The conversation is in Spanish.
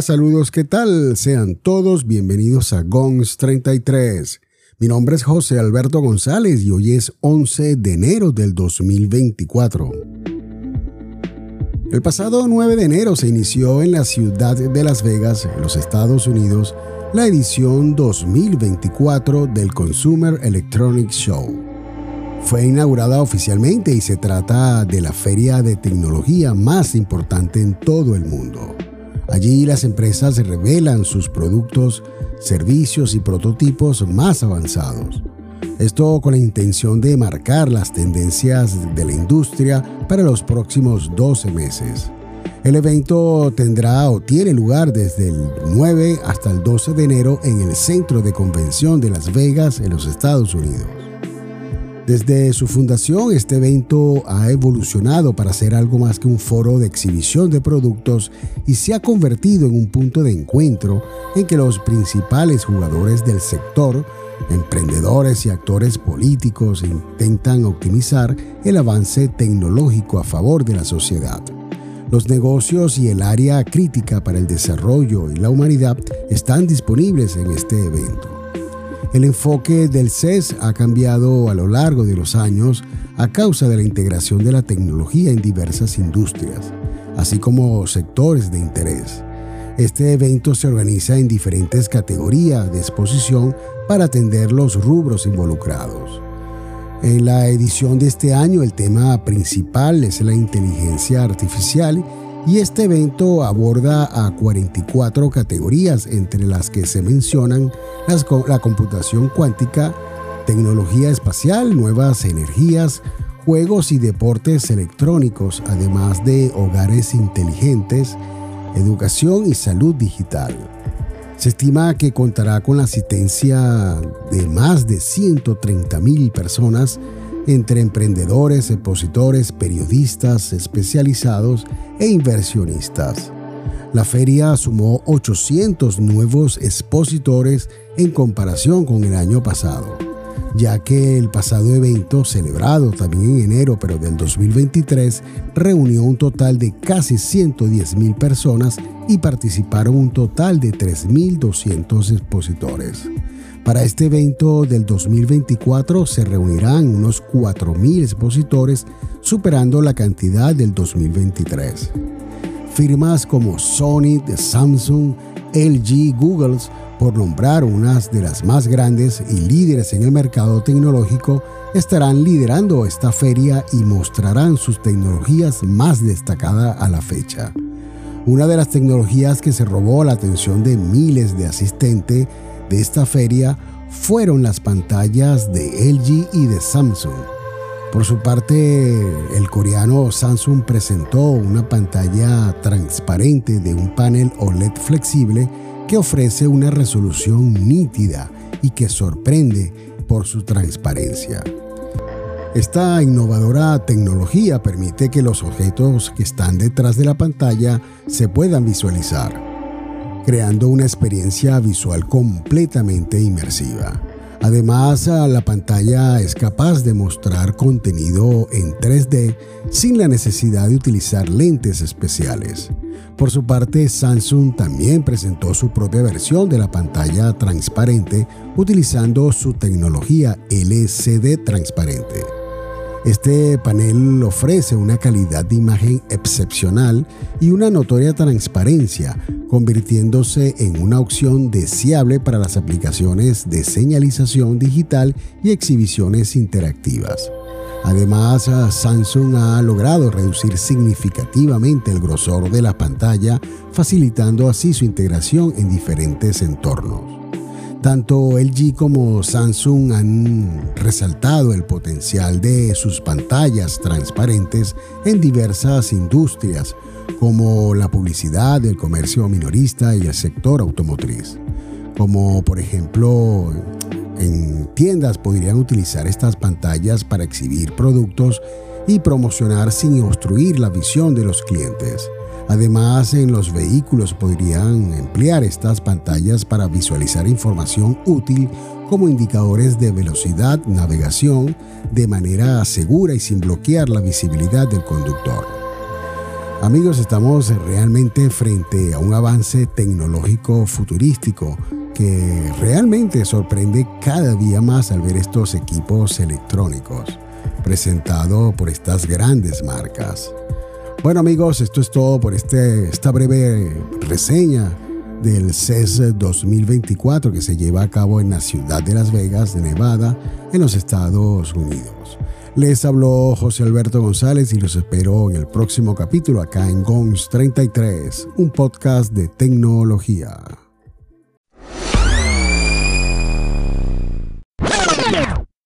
Saludos, ¿qué tal? Sean todos bienvenidos a GONS 33. Mi nombre es José Alberto González y hoy es 11 de enero del 2024. El pasado 9 de enero se inició en la ciudad de Las Vegas, en los Estados Unidos, la edición 2024 del Consumer Electronics Show. Fue inaugurada oficialmente y se trata de la feria de tecnología más importante en todo el mundo. Allí las empresas revelan sus productos, servicios y prototipos más avanzados. Esto con la intención de marcar las tendencias de la industria para los próximos 12 meses. El evento tendrá o tiene lugar desde el 9 hasta el 12 de enero en el Centro de Convención de Las Vegas, en los Estados Unidos. Desde su fundación, este evento ha evolucionado para ser algo más que un foro de exhibición de productos y se ha convertido en un punto de encuentro en que los principales jugadores del sector, emprendedores y actores políticos intentan optimizar el avance tecnológico a favor de la sociedad. Los negocios y el área crítica para el desarrollo y la humanidad están disponibles en este evento. El enfoque del CES ha cambiado a lo largo de los años a causa de la integración de la tecnología en diversas industrias, así como sectores de interés. Este evento se organiza en diferentes categorías de exposición para atender los rubros involucrados. En la edición de este año el tema principal es la inteligencia artificial y este evento aborda a 44 categorías entre las que se mencionan la computación cuántica, tecnología espacial, nuevas energías, juegos y deportes electrónicos, además de hogares inteligentes, educación y salud digital. Se estima que contará con la asistencia de más de 130 mil personas entre emprendedores, expositores, periodistas especializados e inversionistas. La feria sumó 800 nuevos expositores en comparación con el año pasado, ya que el pasado evento, celebrado también en enero pero del 2023, reunió un total de casi 110 mil personas y participaron un total de 3.200 expositores. Para este evento del 2024 se reunirán unos 4.000 expositores, superando la cantidad del 2023. Firmas como Sony, Samsung, LG, Google, por nombrar unas de las más grandes y líderes en el mercado tecnológico, estarán liderando esta feria y mostrarán sus tecnologías más destacadas a la fecha. Una de las tecnologías que se robó la atención de miles de asistentes de esta feria fueron las pantallas de LG y de Samsung. Por su parte, el coreano Samsung presentó una pantalla transparente de un panel OLED flexible que ofrece una resolución nítida y que sorprende por su transparencia. Esta innovadora tecnología permite que los objetos que están detrás de la pantalla se puedan visualizar creando una experiencia visual completamente inmersiva. Además, la pantalla es capaz de mostrar contenido en 3D sin la necesidad de utilizar lentes especiales. Por su parte, Samsung también presentó su propia versión de la pantalla transparente utilizando su tecnología LCD transparente. Este panel ofrece una calidad de imagen excepcional y una notoria transparencia, convirtiéndose en una opción deseable para las aplicaciones de señalización digital y exhibiciones interactivas. Además, Samsung ha logrado reducir significativamente el grosor de la pantalla, facilitando así su integración en diferentes entornos. Tanto LG como Samsung han resaltado el potencial de sus pantallas transparentes en diversas industrias, como la publicidad, el comercio minorista y el sector automotriz. Como por ejemplo, en tiendas podrían utilizar estas pantallas para exhibir productos y promocionar sin obstruir la visión de los clientes. Además, en los vehículos podrían emplear estas pantallas para visualizar información útil como indicadores de velocidad, navegación, de manera segura y sin bloquear la visibilidad del conductor. Amigos, estamos realmente frente a un avance tecnológico futurístico que realmente sorprende cada día más al ver estos equipos electrónicos presentados por estas grandes marcas. Bueno amigos, esto es todo por este, esta breve reseña del CES 2024 que se lleva a cabo en la ciudad de Las Vegas, de Nevada, en los Estados Unidos. Les habló José Alberto González y los espero en el próximo capítulo acá en GONS 33, un podcast de tecnología.